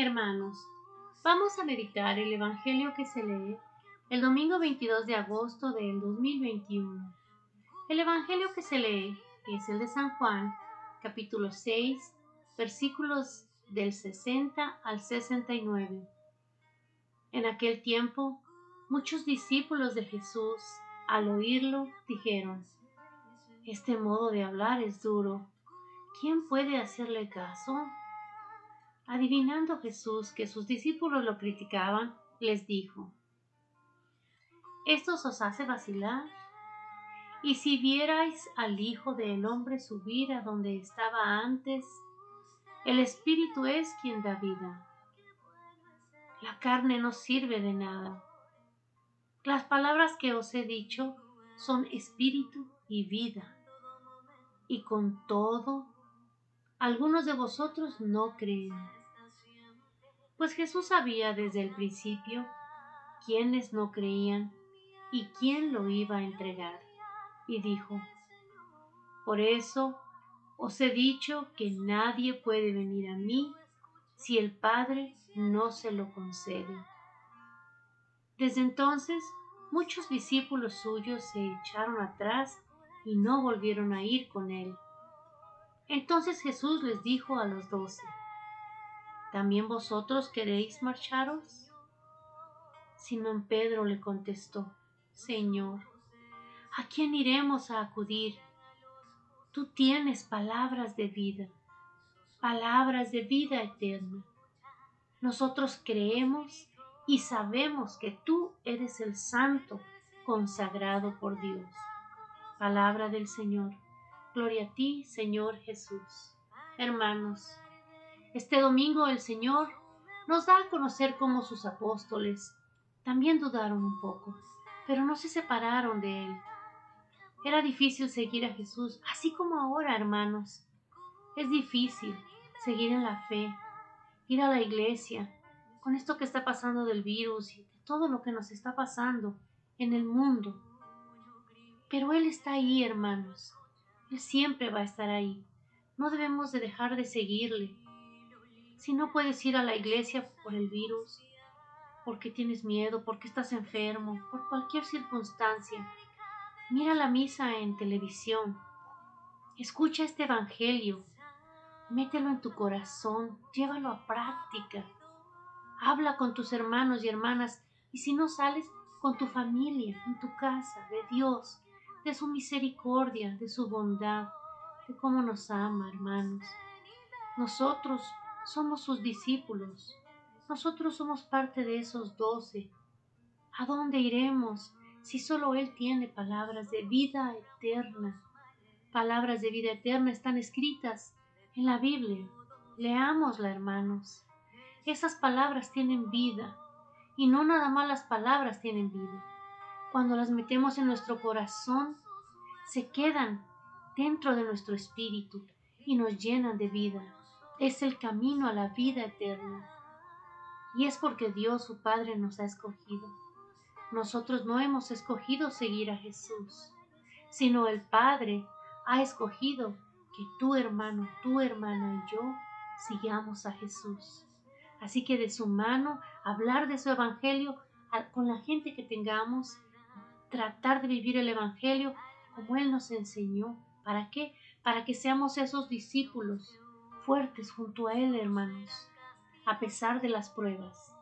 Hermanos, vamos a meditar el Evangelio que se lee el domingo 22 de agosto del 2021. El Evangelio que se lee es el de San Juan, capítulo 6, versículos del 60 al 69. En aquel tiempo, muchos discípulos de Jesús, al oírlo, dijeron, Este modo de hablar es duro. ¿Quién puede hacerle caso? Adivinando Jesús que sus discípulos lo criticaban, les dijo, ¿Esto os hace vacilar? Y si vierais al Hijo del Hombre subir a donde estaba antes, el Espíritu es quien da vida. La carne no sirve de nada. Las palabras que os he dicho son espíritu y vida. Y con todo, algunos de vosotros no creen. Pues Jesús sabía desde el principio quiénes no creían y quién lo iba a entregar. Y dijo, por eso os he dicho que nadie puede venir a mí si el Padre no se lo concede. Desde entonces muchos discípulos suyos se echaron atrás y no volvieron a ir con él. Entonces Jesús les dijo a los doce, ¿También vosotros queréis marcharos? Simón Pedro le contestó, Señor, ¿a quién iremos a acudir? Tú tienes palabras de vida, palabras de vida eterna. Nosotros creemos y sabemos que tú eres el santo consagrado por Dios. Palabra del Señor. Gloria a ti, Señor Jesús. Hermanos, este domingo el Señor nos da a conocer cómo sus apóstoles también dudaron un poco, pero no se separaron de Él. Era difícil seguir a Jesús, así como ahora, hermanos. Es difícil seguir en la fe, ir a la iglesia, con esto que está pasando del virus y de todo lo que nos está pasando en el mundo. Pero Él está ahí, hermanos. Él siempre va a estar ahí. No debemos de dejar de seguirle, si no puedes ir a la iglesia por el virus, porque tienes miedo, porque estás enfermo, por cualquier circunstancia, mira la misa en televisión, escucha este Evangelio, mételo en tu corazón, llévalo a práctica, habla con tus hermanos y hermanas. Y si no sales, con tu familia, en tu casa, de Dios, de su misericordia, de su bondad, de cómo nos ama, hermanos. Nosotros somos sus discípulos. Nosotros somos parte de esos doce. ¿A dónde iremos si solo Él tiene palabras de vida eterna? Palabras de vida eterna están escritas en la Biblia. Leámosla, hermanos. Esas palabras tienen vida. Y no nada más las palabras tienen vida. Cuando las metemos en nuestro corazón, se quedan dentro de nuestro espíritu y nos llenan de vida es el camino a la vida eterna. Y es porque Dios su Padre nos ha escogido. Nosotros no hemos escogido seguir a Jesús, sino el Padre ha escogido que tu hermano, tu hermana y yo sigamos a Jesús. Así que de su mano, hablar de su Evangelio con la gente que tengamos, tratar de vivir el Evangelio como Él nos enseñó. ¿Para qué? Para que seamos esos discípulos fuertes junto a Él, hermanos, a pesar de las pruebas.